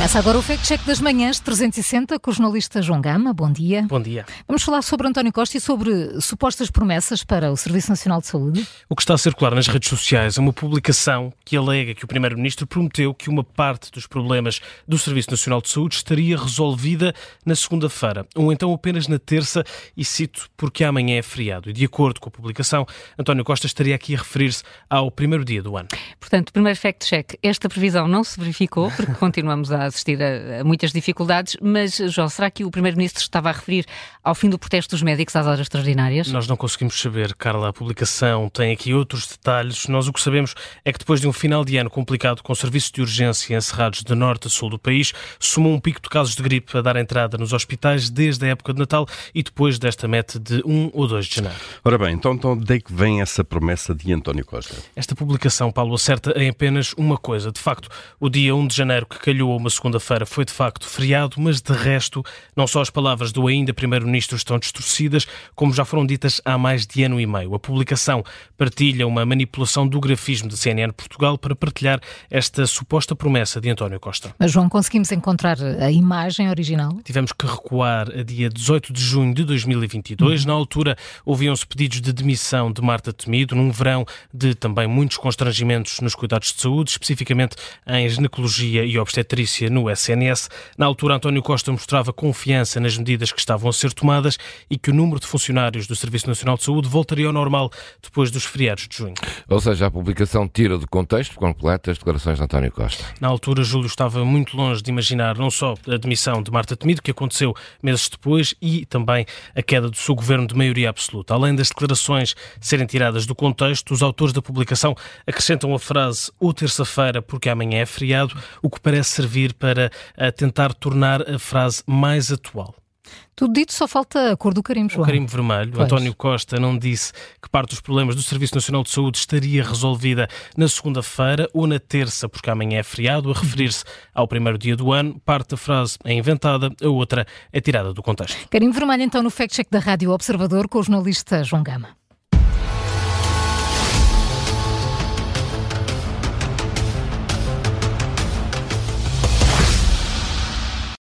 Começa agora o Fact Check das Manhãs 360 com o jornalista João Gama. Bom dia. Bom dia. Vamos falar sobre António Costa e sobre supostas promessas para o Serviço Nacional de Saúde. O que está a circular nas redes sociais é uma publicação que alega que o Primeiro-Ministro prometeu que uma parte dos problemas do Serviço Nacional de Saúde estaria resolvida na segunda-feira, ou então apenas na terça, e cito porque amanhã é feriado. E de acordo com a publicação, António Costa estaria aqui a referir-se ao primeiro dia do ano. Portanto, primeiro fact check, esta previsão não se verificou, porque continuamos a assistir a, a muitas dificuldades, mas, João, será que o Primeiro-Ministro estava a referir ao fim do protesto dos médicos às horas extraordinárias? Nós não conseguimos saber, Carla. A publicação tem aqui outros detalhes. Nós o que sabemos é que depois de um final de ano complicado com serviços de urgência encerrados de norte a sul do país, somou um pico de casos de gripe a dar entrada nos hospitais desde a época de Natal e depois desta meta de 1 ou 2 de janeiro. Ora bem, então, então de que vem essa promessa de António Costa? Esta publicação, Paulo, acerta em apenas uma coisa. De facto, o dia 1 de janeiro, que calhou uma segunda-feira, foi de facto feriado, mas de resto, não só as palavras do ainda Primeiro-Ministro estão distorcidas, como já foram ditas há mais de ano e meio. A publicação partilha uma manipulação do grafismo da CNN Portugal para partilhar esta suposta promessa de António Costa. Mas, João, conseguimos encontrar a imagem original? Tivemos que recuar a dia 18 de junho de 2022. Uhum. Na altura, ouviam-se pedidos de demissão de Marta Temido, num verão de também muitos constrangimentos nos cuidados de saúde, especificamente em ginecologia e obstetrícia no SNS. Na altura, António Costa mostrava confiança nas medidas que estavam a ser tomadas e que o número de funcionários do Serviço Nacional de Saúde voltaria ao normal depois dos feriados de junho. Ou seja, a publicação tira do contexto completo as declarações de António Costa. Na altura, Júlio estava muito longe de imaginar não só a demissão de Marta Temido, que aconteceu meses depois, e também a queda do seu governo de maioria absoluta. Além das declarações serem tiradas do contexto, os autores da publicação acrescentam a frase ou terça-feira porque amanhã é feriado, o que parece servir para eh, tentar tornar a frase mais atual. Tudo dito, só falta a cor do carimbo, João. O carimbo vermelho. Pois. António Costa não disse que parte dos problemas do Serviço Nacional de Saúde estaria resolvida na segunda-feira ou na terça, porque amanhã é feriado, a referir-se ao primeiro dia do ano. Parte da frase é inventada, a outra é tirada do contexto. Carimbo vermelho, então, no fact-check da Rádio Observador com o jornalista João Gama.